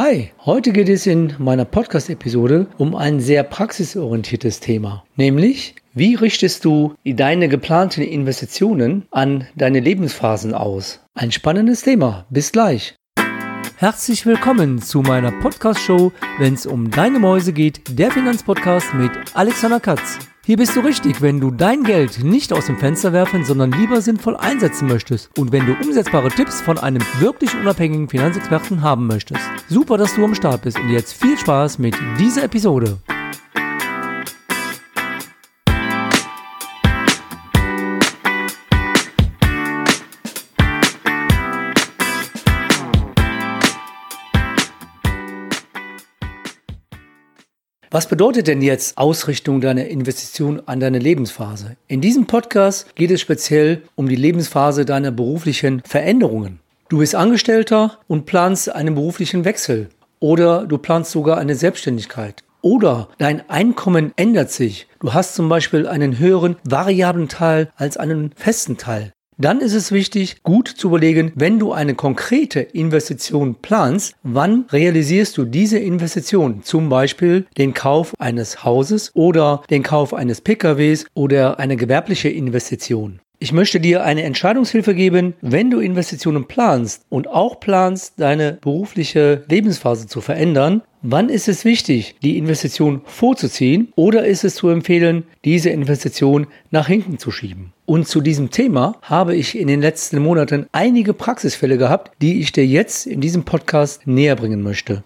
Hi, heute geht es in meiner Podcast-Episode um ein sehr praxisorientiertes Thema, nämlich wie richtest du deine geplanten Investitionen an deine Lebensphasen aus? Ein spannendes Thema. Bis gleich. Herzlich willkommen zu meiner Podcast-Show, wenn es um deine Mäuse geht, der Finanzpodcast mit Alexander Katz. Hier bist du richtig, wenn du dein Geld nicht aus dem Fenster werfen, sondern lieber sinnvoll einsetzen möchtest und wenn du umsetzbare Tipps von einem wirklich unabhängigen Finanzexperten haben möchtest. Super, dass du am Start bist und jetzt viel Spaß mit dieser Episode. Was bedeutet denn jetzt Ausrichtung deiner Investition an deine Lebensphase? In diesem Podcast geht es speziell um die Lebensphase deiner beruflichen Veränderungen. Du bist Angestellter und planst einen beruflichen Wechsel oder du planst sogar eine Selbstständigkeit. Oder dein Einkommen ändert sich. Du hast zum Beispiel einen höheren variablen Teil als einen festen Teil dann ist es wichtig, gut zu überlegen, wenn du eine konkrete Investition planst, wann realisierst du diese Investition? Zum Beispiel den Kauf eines Hauses oder den Kauf eines PKWs oder eine gewerbliche Investition. Ich möchte dir eine Entscheidungshilfe geben, wenn du Investitionen planst und auch planst, deine berufliche Lebensphase zu verändern. Wann ist es wichtig, die Investition vorzuziehen oder ist es zu empfehlen, diese Investition nach hinten zu schieben? Und zu diesem Thema habe ich in den letzten Monaten einige Praxisfälle gehabt, die ich dir jetzt in diesem Podcast näher bringen möchte.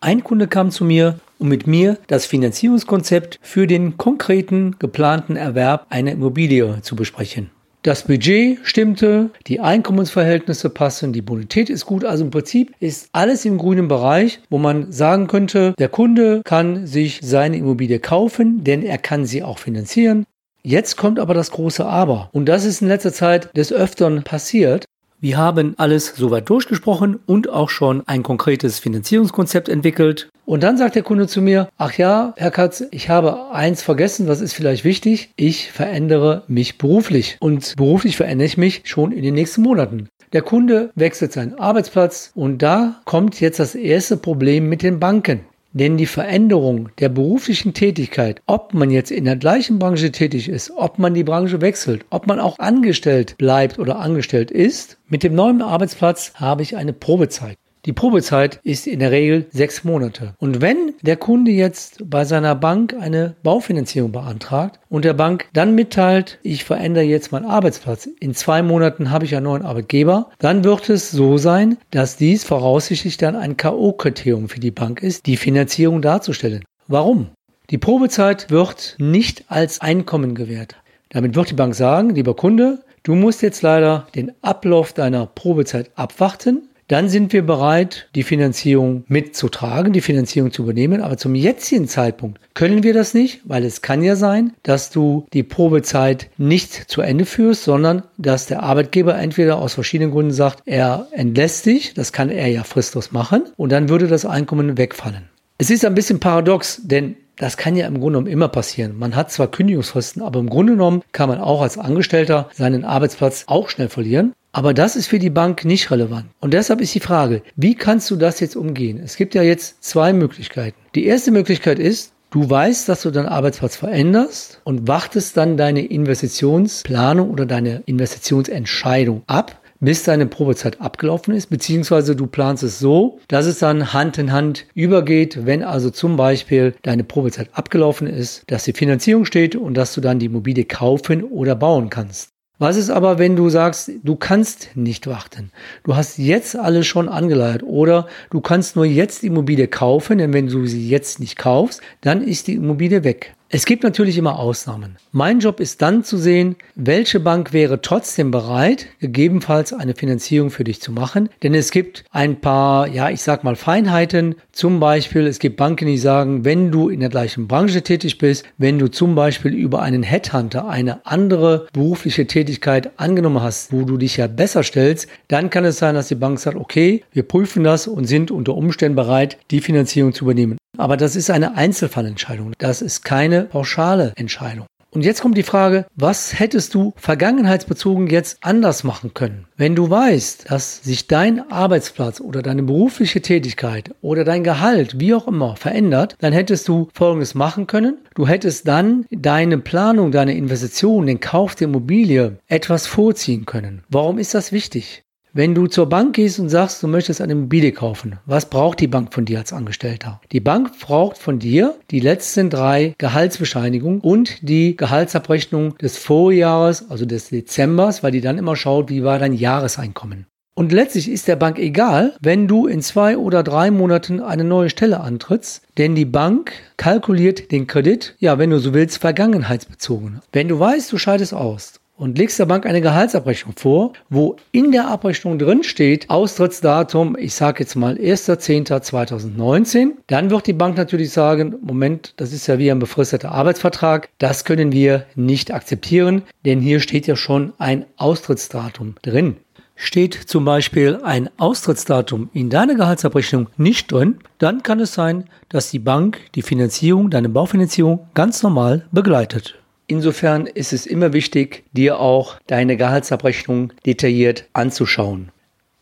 Ein Kunde kam zu mir, um mit mir das Finanzierungskonzept für den konkreten geplanten Erwerb einer Immobilie zu besprechen. Das Budget stimmte, die Einkommensverhältnisse passen, die Bonität ist gut. Also im Prinzip ist alles im grünen Bereich, wo man sagen könnte, der Kunde kann sich seine Immobilie kaufen, denn er kann sie auch finanzieren. Jetzt kommt aber das große Aber. Und das ist in letzter Zeit des Öfteren passiert. Wir haben alles soweit durchgesprochen und auch schon ein konkretes Finanzierungskonzept entwickelt. Und dann sagt der Kunde zu mir, ach ja, Herr Katz, ich habe eins vergessen, was ist vielleicht wichtig? Ich verändere mich beruflich. Und beruflich verändere ich mich schon in den nächsten Monaten. Der Kunde wechselt seinen Arbeitsplatz und da kommt jetzt das erste Problem mit den Banken. Denn die Veränderung der beruflichen Tätigkeit, ob man jetzt in der gleichen Branche tätig ist, ob man die Branche wechselt, ob man auch angestellt bleibt oder angestellt ist, mit dem neuen Arbeitsplatz habe ich eine Probezeit. Die Probezeit ist in der Regel sechs Monate. Und wenn der Kunde jetzt bei seiner Bank eine Baufinanzierung beantragt und der Bank dann mitteilt, ich verändere jetzt meinen Arbeitsplatz, in zwei Monaten habe ich einen neuen Arbeitgeber, dann wird es so sein, dass dies voraussichtlich dann ein K.O.-Kriterium für die Bank ist, die Finanzierung darzustellen. Warum? Die Probezeit wird nicht als Einkommen gewährt. Damit wird die Bank sagen, lieber Kunde, du musst jetzt leider den Ablauf deiner Probezeit abwarten dann sind wir bereit, die Finanzierung mitzutragen, die Finanzierung zu übernehmen. Aber zum jetzigen Zeitpunkt können wir das nicht, weil es kann ja sein, dass du die Probezeit nicht zu Ende führst, sondern dass der Arbeitgeber entweder aus verschiedenen Gründen sagt, er entlässt dich, das kann er ja fristlos machen, und dann würde das Einkommen wegfallen. Es ist ein bisschen paradox, denn das kann ja im Grunde genommen immer passieren. Man hat zwar Kündigungsfristen, aber im Grunde genommen kann man auch als Angestellter seinen Arbeitsplatz auch schnell verlieren. Aber das ist für die Bank nicht relevant. Und deshalb ist die Frage, wie kannst du das jetzt umgehen? Es gibt ja jetzt zwei Möglichkeiten. Die erste Möglichkeit ist, du weißt, dass du deinen Arbeitsplatz veränderst und wartest dann deine Investitionsplanung oder deine Investitionsentscheidung ab bis deine Probezeit abgelaufen ist, beziehungsweise du planst es so, dass es dann Hand in Hand übergeht, wenn also zum Beispiel deine Probezeit abgelaufen ist, dass die Finanzierung steht und dass du dann die Immobilie kaufen oder bauen kannst. Was ist aber, wenn du sagst, du kannst nicht warten? Du hast jetzt alles schon angeleiert oder du kannst nur jetzt die Immobilie kaufen, denn wenn du sie jetzt nicht kaufst, dann ist die Immobilie weg. Es gibt natürlich immer Ausnahmen. Mein Job ist dann zu sehen, welche Bank wäre trotzdem bereit, gegebenenfalls eine Finanzierung für dich zu machen. Denn es gibt ein paar, ja, ich sag mal Feinheiten. Zum Beispiel, es gibt Banken, die sagen, wenn du in der gleichen Branche tätig bist, wenn du zum Beispiel über einen Headhunter eine andere berufliche Tätigkeit angenommen hast, wo du dich ja besser stellst, dann kann es sein, dass die Bank sagt, okay, wir prüfen das und sind unter Umständen bereit, die Finanzierung zu übernehmen. Aber das ist eine Einzelfallentscheidung. Das ist keine pauschale Entscheidung. Und jetzt kommt die Frage, was hättest du vergangenheitsbezogen jetzt anders machen können? Wenn du weißt, dass sich dein Arbeitsplatz oder deine berufliche Tätigkeit oder dein Gehalt, wie auch immer, verändert, dann hättest du Folgendes machen können. Du hättest dann deine Planung, deine Investition, den Kauf der Immobilie etwas vorziehen können. Warum ist das wichtig? Wenn du zur Bank gehst und sagst, du möchtest eine Immobilie kaufen, was braucht die Bank von dir als Angestellter? Die Bank braucht von dir die letzten drei Gehaltsbescheinigungen und die Gehaltsabrechnung des Vorjahres, also des Dezembers, weil die dann immer schaut, wie war dein Jahreseinkommen. Und letztlich ist der Bank egal, wenn du in zwei oder drei Monaten eine neue Stelle antrittst, denn die Bank kalkuliert den Kredit, ja, wenn du so willst, vergangenheitsbezogen. Wenn du weißt, du scheidest aus und legst der Bank eine Gehaltsabrechnung vor, wo in der Abrechnung drin steht, Austrittsdatum, ich sage jetzt mal 1.10.2019, dann wird die Bank natürlich sagen, Moment, das ist ja wie ein befristeter Arbeitsvertrag, das können wir nicht akzeptieren, denn hier steht ja schon ein Austrittsdatum drin. Steht zum Beispiel ein Austrittsdatum in deiner Gehaltsabrechnung nicht drin, dann kann es sein, dass die Bank die Finanzierung, deine Baufinanzierung ganz normal begleitet. Insofern ist es immer wichtig, dir auch deine Gehaltsabrechnung detailliert anzuschauen.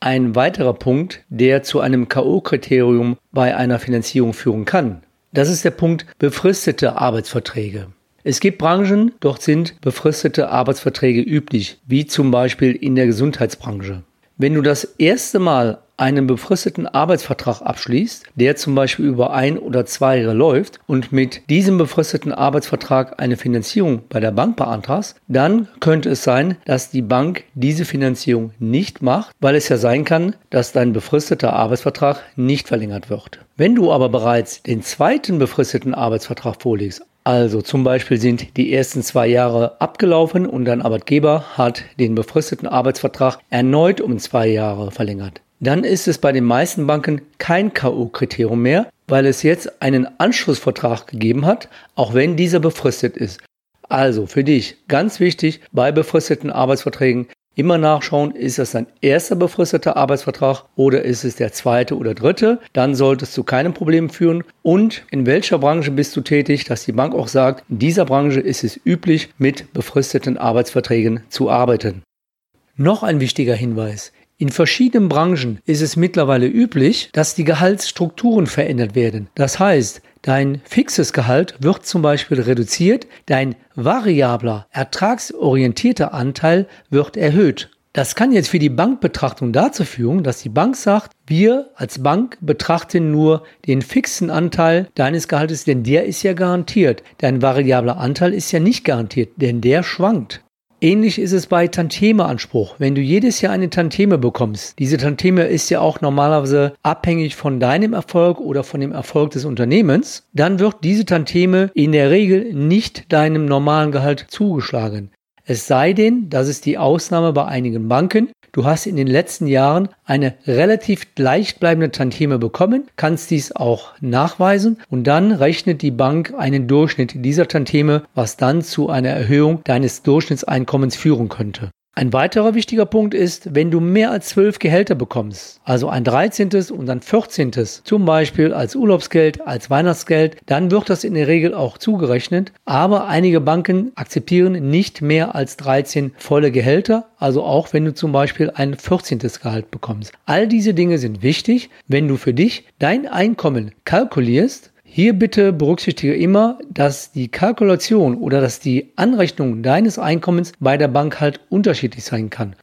Ein weiterer Punkt, der zu einem KO-Kriterium bei einer Finanzierung führen kann, das ist der Punkt befristete Arbeitsverträge. Es gibt Branchen, dort sind befristete Arbeitsverträge üblich, wie zum Beispiel in der Gesundheitsbranche. Wenn du das erste Mal einen befristeten Arbeitsvertrag abschließt, der zum Beispiel über ein oder zwei Jahre läuft und mit diesem befristeten Arbeitsvertrag eine Finanzierung bei der Bank beantragst, dann könnte es sein, dass die Bank diese Finanzierung nicht macht, weil es ja sein kann, dass dein befristeter Arbeitsvertrag nicht verlängert wird. Wenn du aber bereits den zweiten befristeten Arbeitsvertrag vorlegst, also zum Beispiel sind die ersten zwei Jahre abgelaufen und dein Arbeitgeber hat den befristeten Arbeitsvertrag erneut um zwei Jahre verlängert dann ist es bei den meisten Banken kein KO-Kriterium mehr, weil es jetzt einen Anschlussvertrag gegeben hat, auch wenn dieser befristet ist. Also für dich ganz wichtig bei befristeten Arbeitsverträgen immer nachschauen, ist das dein erster befristeter Arbeitsvertrag oder ist es der zweite oder dritte. Dann solltest du keinen Problem führen. Und in welcher Branche bist du tätig, dass die Bank auch sagt, in dieser Branche ist es üblich, mit befristeten Arbeitsverträgen zu arbeiten. Noch ein wichtiger Hinweis. In verschiedenen Branchen ist es mittlerweile üblich, dass die Gehaltsstrukturen verändert werden. Das heißt, dein fixes Gehalt wird zum Beispiel reduziert, dein variabler, ertragsorientierter Anteil wird erhöht. Das kann jetzt für die Bankbetrachtung dazu führen, dass die Bank sagt, wir als Bank betrachten nur den fixen Anteil deines Gehaltes, denn der ist ja garantiert. Dein variabler Anteil ist ja nicht garantiert, denn der schwankt. Ähnlich ist es bei Tantieme-Anspruch. Wenn du jedes Jahr eine Tantieme bekommst, diese Tantieme ist ja auch normalerweise abhängig von deinem Erfolg oder von dem Erfolg des Unternehmens, dann wird diese Tantieme in der Regel nicht deinem normalen Gehalt zugeschlagen. Es sei denn, das ist die Ausnahme bei einigen Banken, du hast in den letzten Jahren eine relativ gleichbleibende Tantieme bekommen, kannst dies auch nachweisen und dann rechnet die Bank einen Durchschnitt dieser Tantieme, was dann zu einer Erhöhung deines Durchschnittseinkommens führen könnte. Ein weiterer wichtiger Punkt ist, wenn du mehr als zwölf Gehälter bekommst, also ein 13. und ein 14. zum Beispiel als Urlaubsgeld, als Weihnachtsgeld, dann wird das in der Regel auch zugerechnet. Aber einige Banken akzeptieren nicht mehr als 13 volle Gehälter, also auch wenn du zum Beispiel ein 14. Gehalt bekommst. All diese Dinge sind wichtig, wenn du für dich dein Einkommen kalkulierst hier bitte berücksichtige immer, dass die Kalkulation oder dass die Anrechnung deines Einkommens bei der Bank halt unterschiedlich sein kann.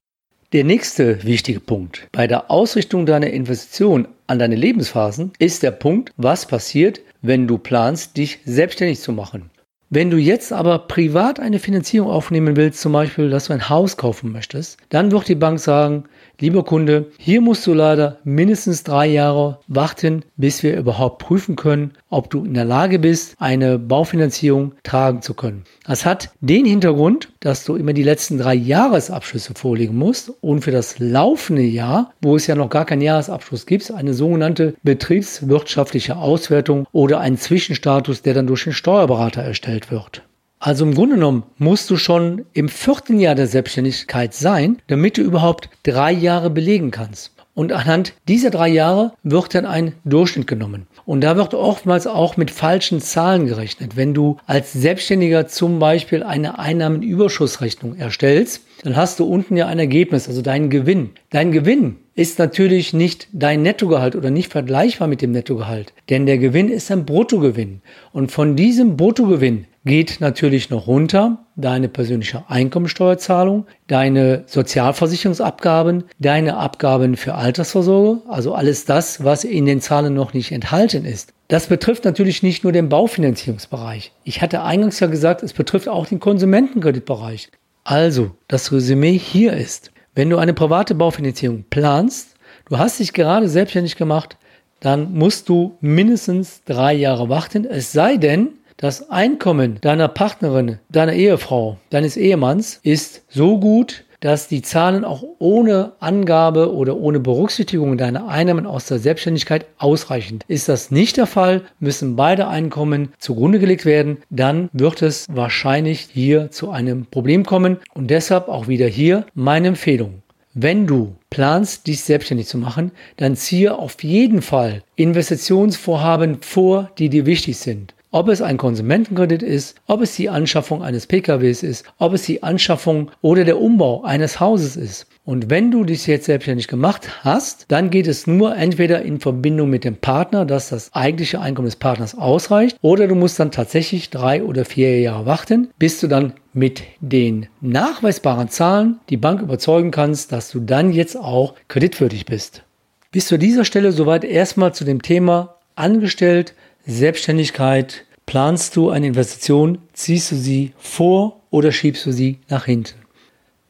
Der nächste wichtige Punkt bei der Ausrichtung deiner Investition an deine Lebensphasen ist der Punkt, was passiert, wenn du planst, dich selbstständig zu machen. Wenn du jetzt aber privat eine Finanzierung aufnehmen willst, zum Beispiel, dass du ein Haus kaufen möchtest, dann wird die Bank sagen, lieber Kunde, hier musst du leider mindestens drei Jahre warten, bis wir überhaupt prüfen können, ob du in der Lage bist, eine Baufinanzierung tragen zu können. Das hat den Hintergrund, dass du immer die letzten drei Jahresabschlüsse vorlegen musst und für das laufende Jahr, wo es ja noch gar keinen Jahresabschluss gibt, eine sogenannte betriebswirtschaftliche Auswertung oder einen Zwischenstatus, der dann durch den Steuerberater erstellt wird. Also im Grunde genommen musst du schon im vierten Jahr der Selbstständigkeit sein, damit du überhaupt drei Jahre belegen kannst. Und anhand dieser drei Jahre wird dann ein Durchschnitt genommen. Und da wird oftmals auch mit falschen Zahlen gerechnet. Wenn du als Selbstständiger zum Beispiel eine Einnahmenüberschussrechnung erstellst, dann hast du unten ja ein Ergebnis, also deinen Gewinn. Dein Gewinn ist natürlich nicht dein Nettogehalt oder nicht vergleichbar mit dem Nettogehalt, denn der Gewinn ist ein Bruttogewinn. Und von diesem Bruttogewinn geht natürlich noch runter deine persönliche Einkommensteuerzahlung, deine Sozialversicherungsabgaben, deine Abgaben für Altersvorsorge, also alles das, was in den Zahlen noch nicht enthalten ist. Das betrifft natürlich nicht nur den Baufinanzierungsbereich. Ich hatte eingangs ja gesagt, es betrifft auch den Konsumentenkreditbereich. Also, das Resümee hier ist, wenn du eine private Baufinanzierung planst, du hast dich gerade selbstständig gemacht, dann musst du mindestens drei Jahre warten, es sei denn, das Einkommen deiner Partnerin, deiner Ehefrau, deines Ehemanns ist so gut, dass die Zahlen auch ohne Angabe oder ohne Berücksichtigung deiner Einnahmen aus der Selbstständigkeit ausreichen. Ist das nicht der Fall, müssen beide Einkommen zugrunde gelegt werden, dann wird es wahrscheinlich hier zu einem Problem kommen und deshalb auch wieder hier meine Empfehlung. Wenn du planst, dich selbstständig zu machen, dann ziehe auf jeden Fall Investitionsvorhaben vor, die dir wichtig sind. Ob es ein Konsumentenkredit ist, ob es die Anschaffung eines PKWs ist, ob es die Anschaffung oder der Umbau eines Hauses ist. Und wenn du dich jetzt selbstständig gemacht hast, dann geht es nur entweder in Verbindung mit dem Partner, dass das eigentliche Einkommen des Partners ausreicht, oder du musst dann tatsächlich drei oder vier Jahre warten, bis du dann mit den nachweisbaren Zahlen die Bank überzeugen kannst, dass du dann jetzt auch kreditwürdig bist. Bis zu dieser Stelle soweit erstmal zu dem Thema angestellt, Selbstständigkeit, planst du eine Investition, ziehst du sie vor oder schiebst du sie nach hinten?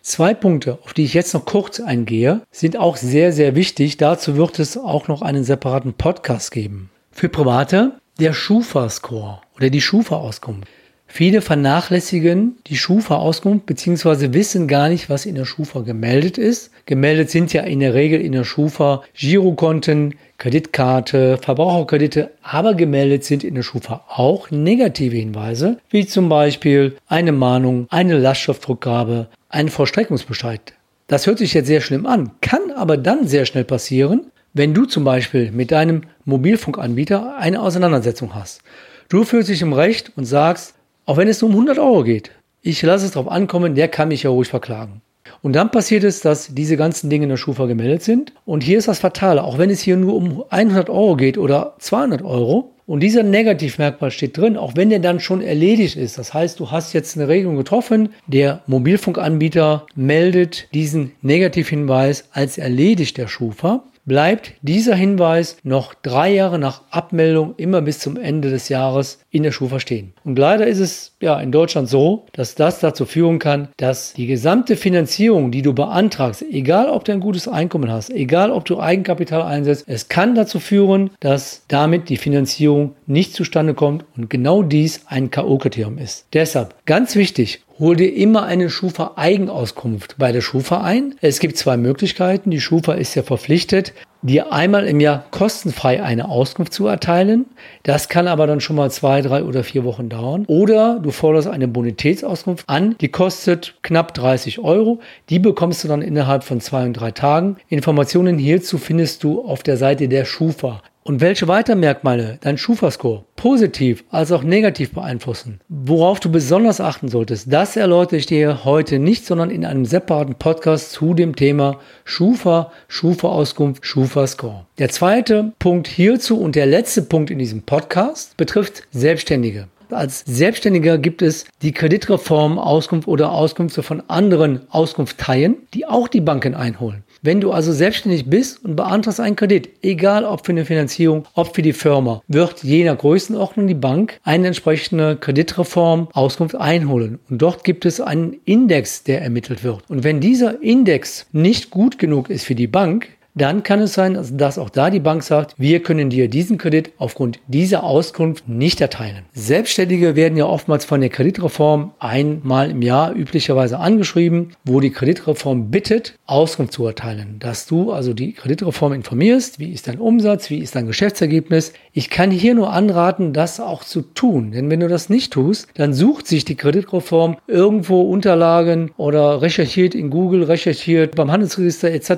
Zwei Punkte, auf die ich jetzt noch kurz eingehe, sind auch sehr, sehr wichtig. Dazu wird es auch noch einen separaten Podcast geben. Für Private der Schufa-Score oder die Schufa-Auskunft. Viele vernachlässigen die Schufa-Auskunft bzw. wissen gar nicht, was in der Schufa gemeldet ist. Gemeldet sind ja in der Regel in der Schufa Girokonten, Kreditkarte, Verbraucherkredite, aber gemeldet sind in der Schufa auch negative Hinweise, wie zum Beispiel eine Mahnung, eine Lastschriftrückgabe, ein Vollstreckungsbescheid. Das hört sich jetzt sehr schlimm an, kann aber dann sehr schnell passieren, wenn du zum Beispiel mit deinem Mobilfunkanbieter eine Auseinandersetzung hast. Du fühlst dich im Recht und sagst, auch wenn es nur um 100 Euro geht. Ich lasse es darauf ankommen, der kann mich ja ruhig verklagen. Und dann passiert es, dass diese ganzen Dinge in der Schufa gemeldet sind. Und hier ist das Fatale, auch wenn es hier nur um 100 Euro geht oder 200 Euro, und dieser Negativmerkmal steht drin, auch wenn der dann schon erledigt ist. Das heißt, du hast jetzt eine Regelung getroffen, der Mobilfunkanbieter meldet diesen Negativhinweis als erledigt der Schufa bleibt dieser Hinweis noch drei Jahre nach Abmeldung immer bis zum Ende des Jahres in der Schufa stehen. Und leider ist es ja in Deutschland so, dass das dazu führen kann, dass die gesamte Finanzierung, die du beantragst, egal ob du ein gutes Einkommen hast, egal ob du Eigenkapital einsetzt, es kann dazu führen, dass damit die Finanzierung nicht zustande kommt und genau dies ein K.O.-Kriterium ist. Deshalb ganz wichtig, Hol dir immer eine Schufa-Eigenauskunft bei der Schufa ein. Es gibt zwei Möglichkeiten. Die Schufa ist ja verpflichtet, dir einmal im Jahr kostenfrei eine Auskunft zu erteilen. Das kann aber dann schon mal zwei, drei oder vier Wochen dauern. Oder du forderst eine Bonitätsauskunft an, die kostet knapp 30 Euro. Die bekommst du dann innerhalb von zwei und drei Tagen. Informationen hierzu findest du auf der Seite der Schufa. Und welche weiteren Merkmale dein Schufa-Score positiv als auch negativ beeinflussen, worauf du besonders achten solltest, das erläutere ich dir heute nicht, sondern in einem separaten Podcast zu dem Thema Schufa, Schufa-Auskunft, Schufa-Score. Der zweite Punkt hierzu und der letzte Punkt in diesem Podcast betrifft Selbstständige. Als Selbstständiger gibt es die Kreditreform Auskunft oder Auskünfte von anderen Auskunftteilen, die auch die Banken einholen. Wenn du also selbstständig bist und beantragst einen Kredit, egal ob für eine Finanzierung, ob für die Firma, wird je nach Größenordnung die Bank eine entsprechende Kreditreform Auskunft einholen. Und dort gibt es einen Index, der ermittelt wird. Und wenn dieser Index nicht gut genug ist für die Bank, dann kann es sein, dass auch da die Bank sagt, wir können dir diesen Kredit aufgrund dieser Auskunft nicht erteilen. Selbstständige werden ja oftmals von der Kreditreform einmal im Jahr üblicherweise angeschrieben, wo die Kreditreform bittet, Auskunft zu erteilen. Dass du also die Kreditreform informierst, wie ist dein Umsatz, wie ist dein Geschäftsergebnis. Ich kann hier nur anraten, das auch zu tun. Denn wenn du das nicht tust, dann sucht sich die Kreditreform irgendwo Unterlagen oder recherchiert in Google, recherchiert beim Handelsregister etc.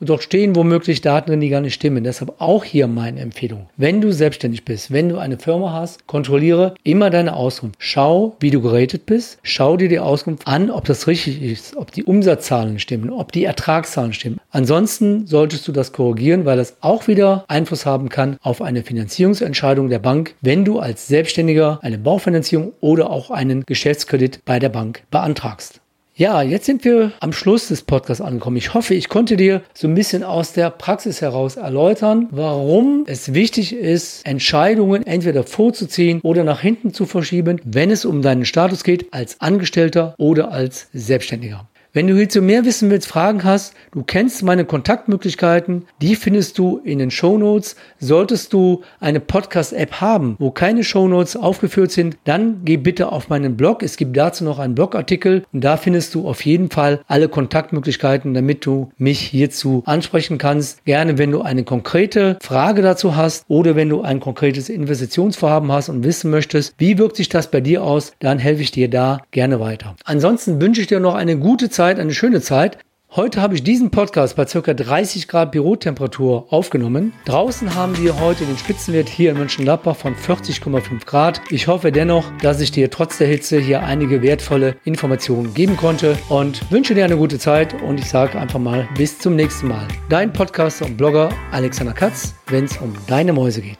Und dort stehen wo womöglich Daten drin, die gar nicht stimmen. Deshalb auch hier meine Empfehlung. Wenn du selbstständig bist, wenn du eine Firma hast, kontrolliere immer deine Auskunft. Schau, wie du geratet bist. Schau dir die Auskunft an, ob das richtig ist, ob die Umsatzzahlen stimmen, ob die Ertragszahlen stimmen. Ansonsten solltest du das korrigieren, weil das auch wieder Einfluss haben kann auf eine Finanzierungsentscheidung der Bank, wenn du als Selbstständiger eine Baufinanzierung oder auch einen Geschäftskredit bei der Bank beantragst. Ja, jetzt sind wir am Schluss des Podcasts angekommen. Ich hoffe, ich konnte dir so ein bisschen aus der Praxis heraus erläutern, warum es wichtig ist, Entscheidungen entweder vorzuziehen oder nach hinten zu verschieben, wenn es um deinen Status geht als Angestellter oder als Selbstständiger. Wenn du hierzu mehr wissen willst, Fragen hast, du kennst meine Kontaktmöglichkeiten, die findest du in den Show Notes. Solltest du eine Podcast-App haben, wo keine Show Notes aufgeführt sind, dann geh bitte auf meinen Blog. Es gibt dazu noch einen Blogartikel und da findest du auf jeden Fall alle Kontaktmöglichkeiten, damit du mich hierzu ansprechen kannst. Gerne, wenn du eine konkrete Frage dazu hast oder wenn du ein konkretes Investitionsvorhaben hast und wissen möchtest, wie wirkt sich das bei dir aus, dann helfe ich dir da gerne weiter. Ansonsten wünsche ich dir noch eine gute Zeit Zeit, eine schöne Zeit. Heute habe ich diesen Podcast bei ca. 30 Grad Bürotemperatur aufgenommen. Draußen haben wir heute den Spitzenwert hier in Mönchengladbach von 40,5 Grad. Ich hoffe dennoch, dass ich dir trotz der Hitze hier einige wertvolle Informationen geben konnte und wünsche dir eine gute Zeit und ich sage einfach mal bis zum nächsten Mal. Dein Podcaster und Blogger Alexander Katz, wenn es um deine Mäuse geht.